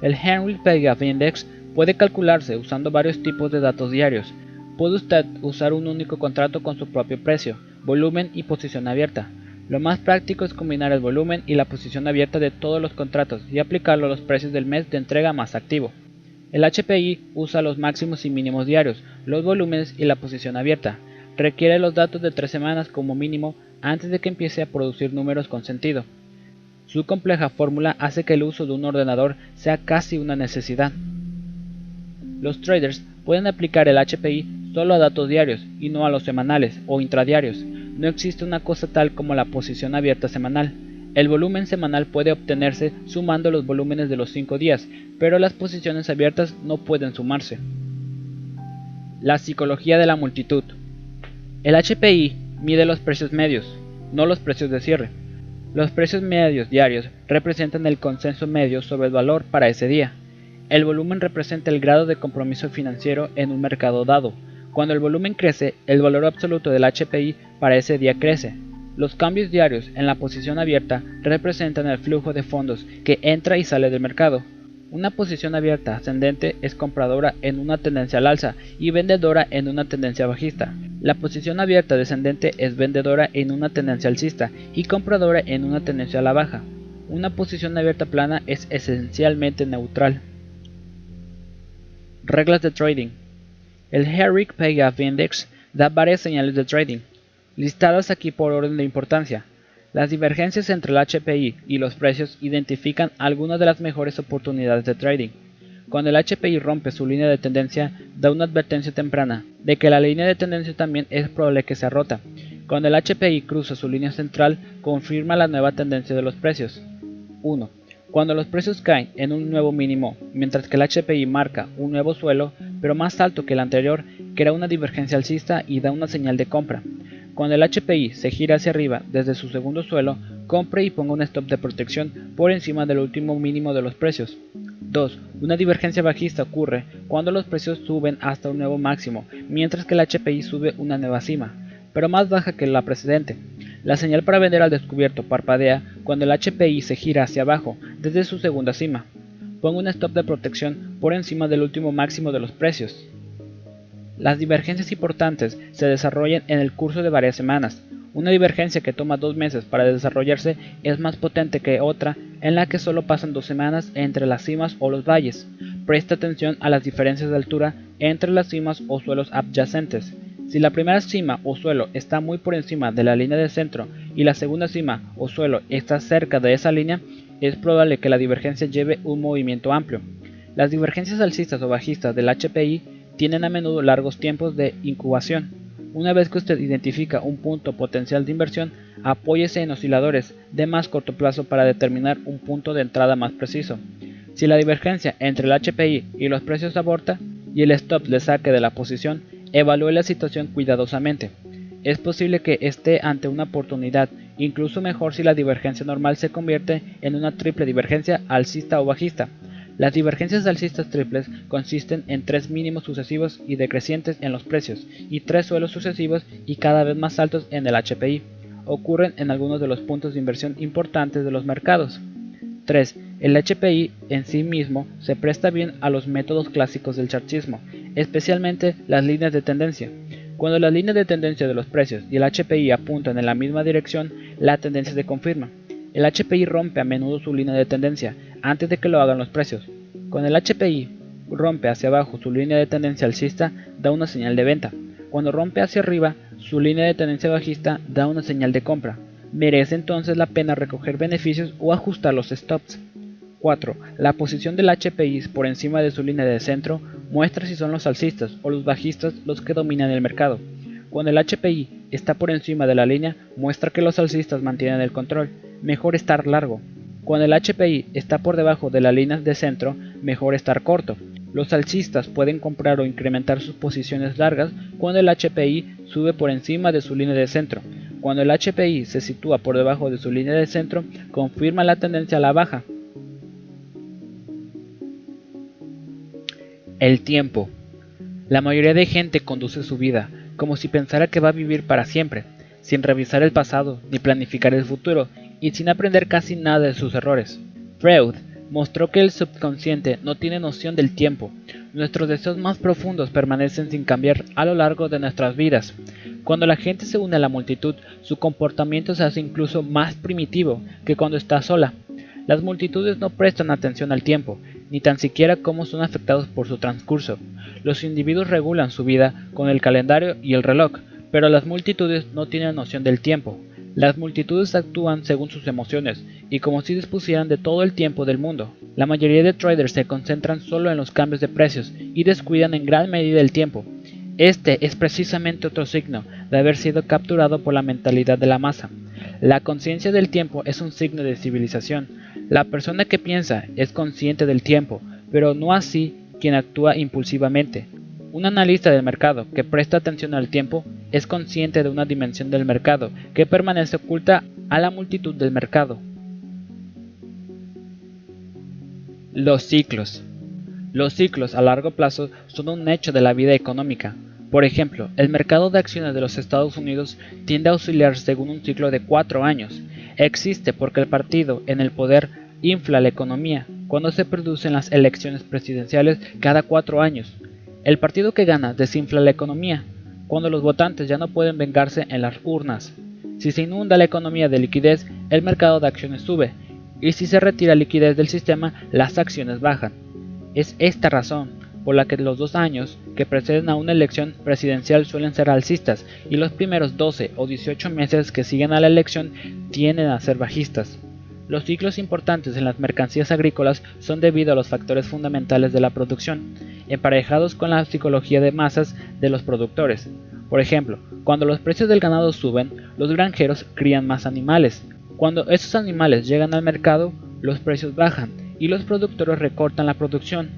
El Henry Gap Index puede calcularse usando varios tipos de datos diarios. Puede usted usar un único contrato con su propio precio, volumen y posición abierta. Lo más práctico es combinar el volumen y la posición abierta de todos los contratos y aplicarlo a los precios del mes de entrega más activo. El HPI usa los máximos y mínimos diarios, los volúmenes y la posición abierta. Requiere los datos de tres semanas como mínimo antes de que empiece a producir números con sentido. Su compleja fórmula hace que el uso de un ordenador sea casi una necesidad. Los traders pueden aplicar el HPI solo a datos diarios y no a los semanales o intradiarios. No existe una cosa tal como la posición abierta semanal. El volumen semanal puede obtenerse sumando los volúmenes de los 5 días, pero las posiciones abiertas no pueden sumarse. La psicología de la multitud. El HPI mide los precios medios, no los precios de cierre. Los precios medios diarios representan el consenso medio sobre el valor para ese día. El volumen representa el grado de compromiso financiero en un mercado dado. Cuando el volumen crece, el valor absoluto del HPI para ese día crece. Los cambios diarios en la posición abierta representan el flujo de fondos que entra y sale del mercado. Una posición abierta ascendente es compradora en una tendencia al alza y vendedora en una tendencia bajista. La posición abierta descendente es vendedora en una tendencia alcista y compradora en una tendencia a la baja. Una posición abierta plana es esencialmente neutral. Reglas de trading. El Herrick Pay-Gap Index da varias señales de trading listadas aquí por orden de importancia. Las divergencias entre el HPI y los precios identifican algunas de las mejores oportunidades de trading. Cuando el HPI rompe su línea de tendencia, da una advertencia temprana de que la línea de tendencia también es probable que sea rota. Cuando el HPI cruza su línea central, confirma la nueva tendencia de los precios. 1. Cuando los precios caen en un nuevo mínimo, mientras que el HPI marca un nuevo suelo, pero más alto que el anterior, crea una divergencia alcista y da una señal de compra. Cuando el HPI se gira hacia arriba desde su segundo suelo, compre y ponga un stop de protección por encima del último mínimo de los precios. 2. Una divergencia bajista ocurre cuando los precios suben hasta un nuevo máximo, mientras que el HPI sube una nueva cima, pero más baja que la precedente. La señal para vender al descubierto parpadea cuando el HPI se gira hacia abajo desde su segunda cima. Ponga un stop de protección por encima del último máximo de los precios. Las divergencias importantes se desarrollan en el curso de varias semanas. Una divergencia que toma dos meses para desarrollarse es más potente que otra en la que solo pasan dos semanas entre las cimas o los valles. Presta atención a las diferencias de altura entre las cimas o suelos adyacentes. Si la primera cima o suelo está muy por encima de la línea de centro y la segunda cima o suelo está cerca de esa línea, es probable que la divergencia lleve un movimiento amplio. Las divergencias alcistas o bajistas del HPI tienen a menudo largos tiempos de incubación. Una vez que usted identifica un punto potencial de inversión, apóyese en osciladores de más corto plazo para determinar un punto de entrada más preciso. Si la divergencia entre el HPI y los precios aborta y el stop le saque de la posición, evalúe la situación cuidadosamente. Es posible que esté ante una oportunidad, incluso mejor si la divergencia normal se convierte en una triple divergencia alcista o bajista. Las divergencias alcistas triples consisten en tres mínimos sucesivos y decrecientes en los precios y tres suelos sucesivos y cada vez más altos en el HPI. Ocurren en algunos de los puntos de inversión importantes de los mercados. 3. El HPI en sí mismo se presta bien a los métodos clásicos del chartismo, especialmente las líneas de tendencia. Cuando las líneas de tendencia de los precios y el HPI apuntan en la misma dirección, la tendencia se confirma. El HPI rompe a menudo su línea de tendencia antes de que lo hagan los precios. Cuando el HPI rompe hacia abajo su línea de tendencia alcista, da una señal de venta. Cuando rompe hacia arriba su línea de tendencia bajista, da una señal de compra. Merece entonces la pena recoger beneficios o ajustar los stops. 4. La posición del HPI por encima de su línea de centro muestra si son los alcistas o los bajistas los que dominan el mercado. Cuando el HPI está por encima de la línea, muestra que los alcistas mantienen el control mejor estar largo. Cuando el HPI está por debajo de la línea de centro, mejor estar corto. Los alcistas pueden comprar o incrementar sus posiciones largas cuando el HPI sube por encima de su línea de centro. Cuando el HPI se sitúa por debajo de su línea de centro, confirma la tendencia a la baja. El tiempo. La mayoría de gente conduce su vida como si pensara que va a vivir para siempre, sin revisar el pasado ni planificar el futuro y sin aprender casi nada de sus errores. Freud mostró que el subconsciente no tiene noción del tiempo. Nuestros deseos más profundos permanecen sin cambiar a lo largo de nuestras vidas. Cuando la gente se une a la multitud, su comportamiento se hace incluso más primitivo que cuando está sola. Las multitudes no prestan atención al tiempo, ni tan siquiera cómo son afectados por su transcurso. Los individuos regulan su vida con el calendario y el reloj, pero las multitudes no tienen noción del tiempo. Las multitudes actúan según sus emociones y como si dispusieran de todo el tiempo del mundo. La mayoría de traders se concentran solo en los cambios de precios y descuidan en gran medida el tiempo. Este es precisamente otro signo de haber sido capturado por la mentalidad de la masa. La conciencia del tiempo es un signo de civilización. La persona que piensa es consciente del tiempo, pero no así quien actúa impulsivamente. Un analista del mercado que presta atención al tiempo es consciente de una dimensión del mercado que permanece oculta a la multitud del mercado. Los ciclos. Los ciclos a largo plazo son un hecho de la vida económica. Por ejemplo, el mercado de acciones de los Estados Unidos tiende a oscilar según un ciclo de cuatro años. Existe porque el partido en el poder infla la economía cuando se producen las elecciones presidenciales cada cuatro años. El partido que gana desinfla la economía, cuando los votantes ya no pueden vengarse en las urnas. Si se inunda la economía de liquidez, el mercado de acciones sube, y si se retira liquidez del sistema, las acciones bajan. Es esta razón por la que los dos años que preceden a una elección presidencial suelen ser alcistas y los primeros 12 o 18 meses que siguen a la elección tienden a ser bajistas. Los ciclos importantes en las mercancías agrícolas son debido a los factores fundamentales de la producción, emparejados con la psicología de masas de los productores. Por ejemplo, cuando los precios del ganado suben, los granjeros crían más animales. Cuando esos animales llegan al mercado, los precios bajan y los productores recortan la producción.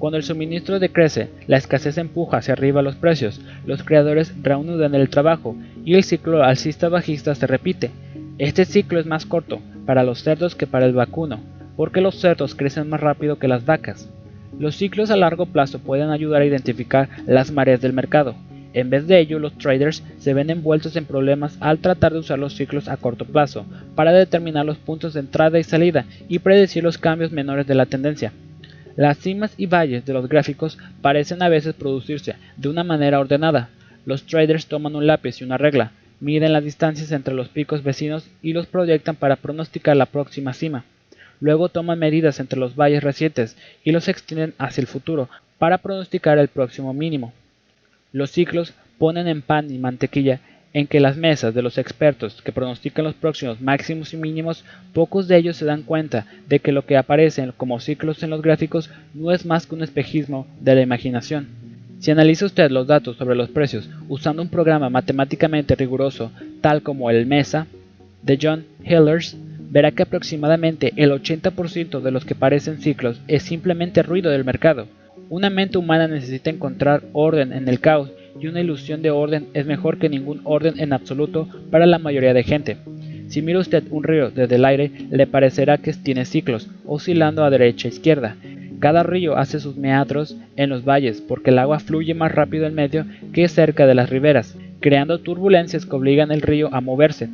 Cuando el suministro decrece, la escasez empuja hacia arriba los precios, los creadores reanudan el trabajo y el ciclo alcista bajista se repite. Este ciclo es más corto para los cerdos que para el vacuno, porque los cerdos crecen más rápido que las vacas. Los ciclos a largo plazo pueden ayudar a identificar las mareas del mercado. En vez de ello, los traders se ven envueltos en problemas al tratar de usar los ciclos a corto plazo para determinar los puntos de entrada y salida y predecir los cambios menores de la tendencia. Las cimas y valles de los gráficos parecen a veces producirse de una manera ordenada. Los traders toman un lápiz y una regla, miden las distancias entre los picos vecinos y los proyectan para pronosticar la próxima cima. Luego toman medidas entre los valles recientes y los extienden hacia el futuro para pronosticar el próximo mínimo. Los ciclos ponen en pan y mantequilla en que las mesas de los expertos que pronostican los próximos máximos y mínimos, pocos de ellos se dan cuenta de que lo que aparece como ciclos en los gráficos no es más que un espejismo de la imaginación. Si analiza usted los datos sobre los precios usando un programa matemáticamente riguroso tal como el MESA de John Hillers, verá que aproximadamente el 80% de los que parecen ciclos es simplemente ruido del mercado. Una mente humana necesita encontrar orden en el caos y una ilusión de orden es mejor que ningún orden en absoluto para la mayoría de gente. Si mira usted un río desde el aire, le parecerá que tiene ciclos, oscilando a derecha e izquierda. Cada río hace sus meandros en los valles porque el agua fluye más rápido en medio que cerca de las riberas, creando turbulencias que obligan el río a moverse.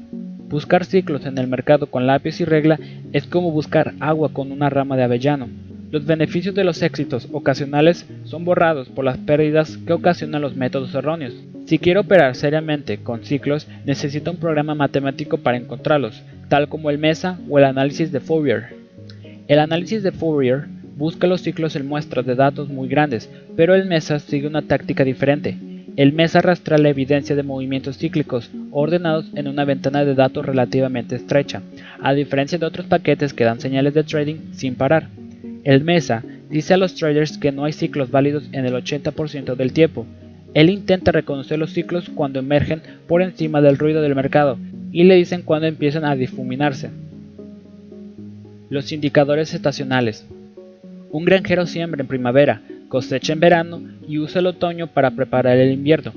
Buscar ciclos en el mercado con lápiz y regla es como buscar agua con una rama de avellano. Los beneficios de los éxitos ocasionales son borrados por las pérdidas que ocasionan los métodos erróneos. Si quiero operar seriamente con ciclos, necesito un programa matemático para encontrarlos, tal como el MESA o el análisis de Fourier. El análisis de Fourier busca los ciclos en muestras de datos muy grandes, pero el MESA sigue una táctica diferente. El mes arrastra la evidencia de movimientos cíclicos ordenados en una ventana de datos relativamente estrecha, a diferencia de otros paquetes que dan señales de trading sin parar. El MESA dice a los traders que no hay ciclos válidos en el 80% del tiempo. Él intenta reconocer los ciclos cuando emergen por encima del ruido del mercado y le dicen cuando empiezan a difuminarse. Los indicadores estacionales. Un granjero siembra en primavera, cosecha en verano y usa el otoño para preparar el invierno.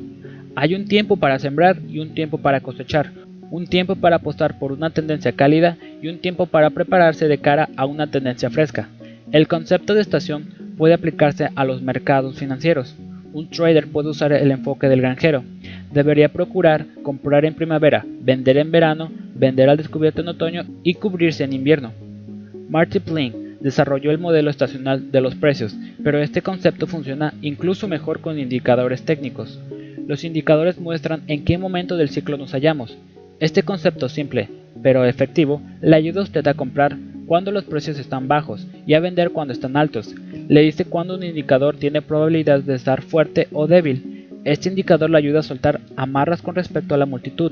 Hay un tiempo para sembrar y un tiempo para cosechar, un tiempo para apostar por una tendencia cálida y un tiempo para prepararse de cara a una tendencia fresca. El concepto de estación puede aplicarse a los mercados financieros. Un trader puede usar el enfoque del granjero. Debería procurar comprar en primavera, vender en verano, vender al descubierto en otoño y cubrirse en invierno. Marty Plink desarrolló el modelo estacional de los precios, pero este concepto funciona incluso mejor con indicadores técnicos. Los indicadores muestran en qué momento del ciclo nos hallamos. Este concepto simple, pero efectivo, le ayuda a usted a comprar cuando los precios están bajos y a vender cuando están altos. Le dice cuando un indicador tiene probabilidad de estar fuerte o débil. Este indicador le ayuda a soltar amarras con respecto a la multitud.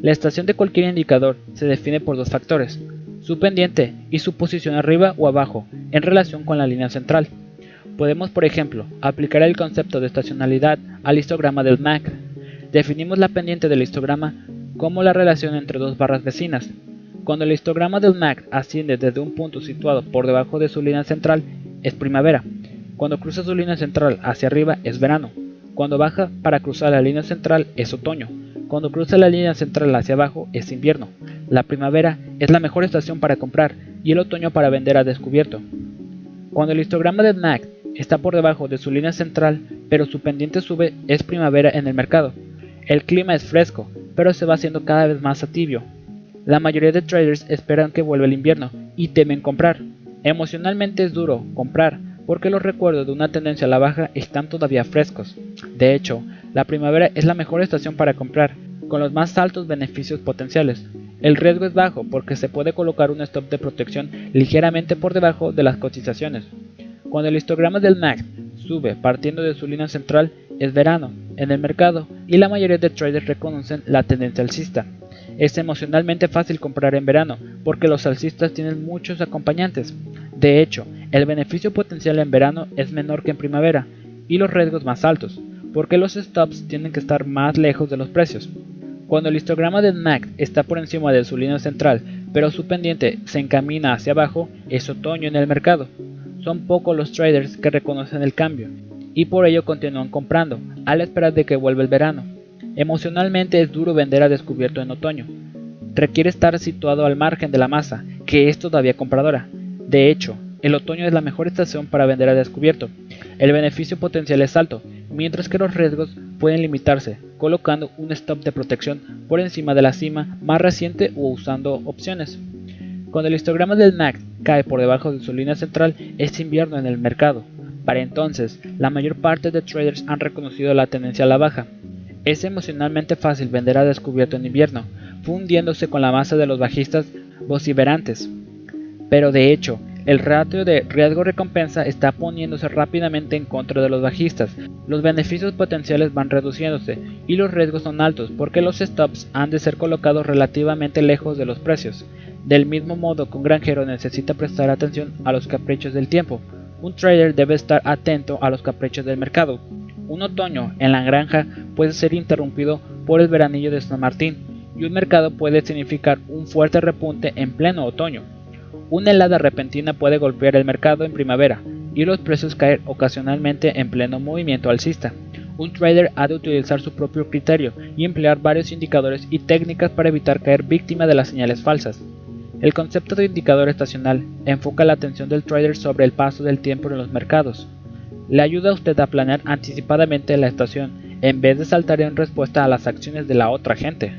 La estación de cualquier indicador se define por dos factores, su pendiente y su posición arriba o abajo en relación con la línea central. Podemos, por ejemplo, aplicar el concepto de estacionalidad al histograma del MAC. Definimos la pendiente del histograma como la relación entre dos barras vecinas. Cuando el histograma del MAC asciende desde un punto situado por debajo de su línea central, es primavera. Cuando cruza su línea central hacia arriba, es verano. Cuando baja para cruzar la línea central, es otoño. Cuando cruza la línea central hacia abajo, es invierno. La primavera es la mejor estación para comprar y el otoño para vender a descubierto. Cuando el histograma del MAC está por debajo de su línea central, pero su pendiente sube, es primavera en el mercado. El clima es fresco, pero se va haciendo cada vez más tibio. La mayoría de traders esperan que vuelva el invierno y temen comprar. Emocionalmente es duro comprar porque los recuerdos de una tendencia a la baja están todavía frescos. De hecho, la primavera es la mejor estación para comprar, con los más altos beneficios potenciales. El riesgo es bajo porque se puede colocar un stop de protección ligeramente por debajo de las cotizaciones. Cuando el histograma del MAC sube partiendo de su línea central, es verano en el mercado y la mayoría de traders reconocen la tendencia alcista. Es emocionalmente fácil comprar en verano porque los alcistas tienen muchos acompañantes. De hecho, el beneficio potencial en verano es menor que en primavera y los riesgos más altos, porque los stops tienen que estar más lejos de los precios. Cuando el histograma del MAC está por encima de su línea central, pero su pendiente se encamina hacia abajo, es otoño en el mercado. Son pocos los traders que reconocen el cambio y por ello continúan comprando, a la espera de que vuelva el verano. Emocionalmente es duro vender a descubierto en otoño. Requiere estar situado al margen de la masa, que es todavía compradora. De hecho, el otoño es la mejor estación para vender a descubierto. El beneficio potencial es alto, mientras que los riesgos pueden limitarse, colocando un stop de protección por encima de la cima más reciente o usando opciones. Cuando el histograma del MAC cae por debajo de su línea central, es invierno en el mercado. Para entonces, la mayor parte de traders han reconocido la tendencia a la baja. Es emocionalmente fácil vender a descubierto en invierno, fundiéndose con la masa de los bajistas vociferantes. Pero de hecho, el ratio de riesgo-recompensa está poniéndose rápidamente en contra de los bajistas. Los beneficios potenciales van reduciéndose y los riesgos son altos porque los stops han de ser colocados relativamente lejos de los precios. Del mismo modo que un granjero necesita prestar atención a los caprichos del tiempo, un trader debe estar atento a los caprichos del mercado. Un otoño en la granja puede ser interrumpido por el veranillo de San Martín y un mercado puede significar un fuerte repunte en pleno otoño. Una helada repentina puede golpear el mercado en primavera y los precios caer ocasionalmente en pleno movimiento alcista. Un trader ha de utilizar su propio criterio y emplear varios indicadores y técnicas para evitar caer víctima de las señales falsas. El concepto de indicador estacional enfoca la atención del trader sobre el paso del tiempo en los mercados. Le ayuda a usted a planear anticipadamente la estación en vez de saltar en respuesta a las acciones de la otra gente.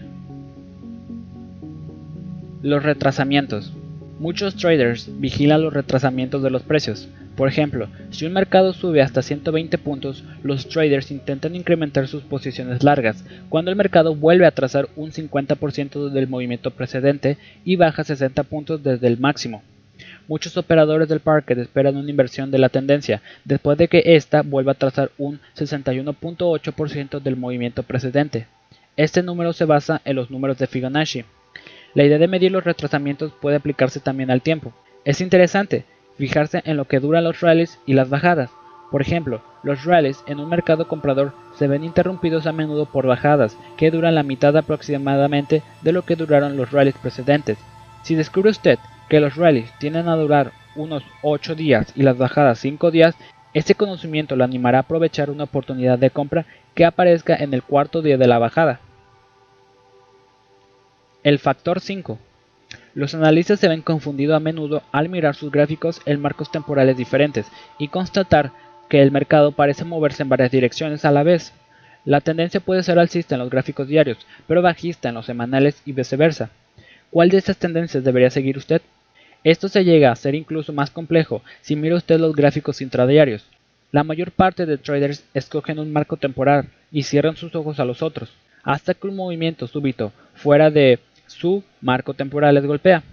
Los retrasamientos. Muchos traders vigilan los retrasamientos de los precios. Por ejemplo, si un mercado sube hasta 120 puntos, los traders intentan incrementar sus posiciones largas, cuando el mercado vuelve a trazar un 50% del movimiento precedente y baja 60 puntos desde el máximo. Muchos operadores del parque esperan una inversión de la tendencia, después de que ésta vuelva a trazar un 61.8% del movimiento precedente. Este número se basa en los números de Fibonacci. La idea de medir los retrasamientos puede aplicarse también al tiempo. Es interesante fijarse en lo que duran los rallies y las bajadas. Por ejemplo, los rallies en un mercado comprador se ven interrumpidos a menudo por bajadas que duran la mitad aproximadamente de lo que duraron los rallies precedentes. Si descubre usted que los rallies tienden a durar unos 8 días y las bajadas 5 días, este conocimiento lo animará a aprovechar una oportunidad de compra que aparezca en el cuarto día de la bajada. El factor 5. Los analistas se ven confundidos a menudo al mirar sus gráficos en marcos temporales diferentes y constatar que el mercado parece moverse en varias direcciones a la vez. La tendencia puede ser alcista en los gráficos diarios, pero bajista en los semanales y viceversa. ¿Cuál de estas tendencias debería seguir usted? Esto se llega a ser incluso más complejo si mira usted los gráficos intradiarios. La mayor parte de traders escogen un marco temporal y cierran sus ojos a los otros, hasta que un movimiento súbito fuera de su marco temporal les golpea.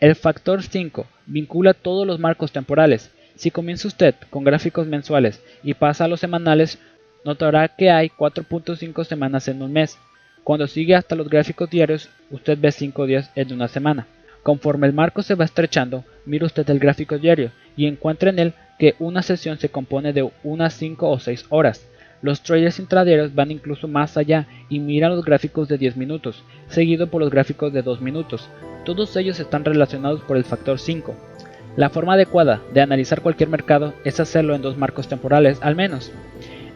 El factor 5 vincula todos los marcos temporales. Si comienza usted con gráficos mensuales y pasa a los semanales, notará que hay 4.5 semanas en un mes. Cuando sigue hasta los gráficos diarios, usted ve 5 días en una semana. Conforme el marco se va estrechando, mira usted el gráfico diario y encuentra en él que una sesión se compone de unas 5 o 6 horas. Los traders intradieros van incluso más allá y miran los gráficos de 10 minutos, seguido por los gráficos de 2 minutos. Todos ellos están relacionados por el factor 5. La forma adecuada de analizar cualquier mercado es hacerlo en dos marcos temporales al menos.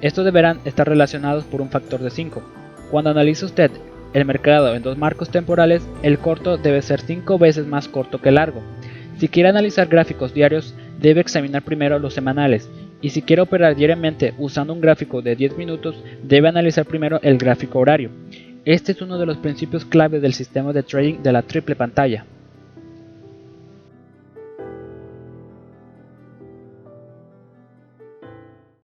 Estos deberán estar relacionados por un factor de 5. Cuando analice usted el mercado en dos marcos temporales, el corto debe ser 5 veces más corto que largo. Si quiere analizar gráficos diarios, debe examinar primero los semanales, y si quiere operar diariamente usando un gráfico de 10 minutos, debe analizar primero el gráfico horario. Este es uno de los principios clave del sistema de trading de la triple pantalla.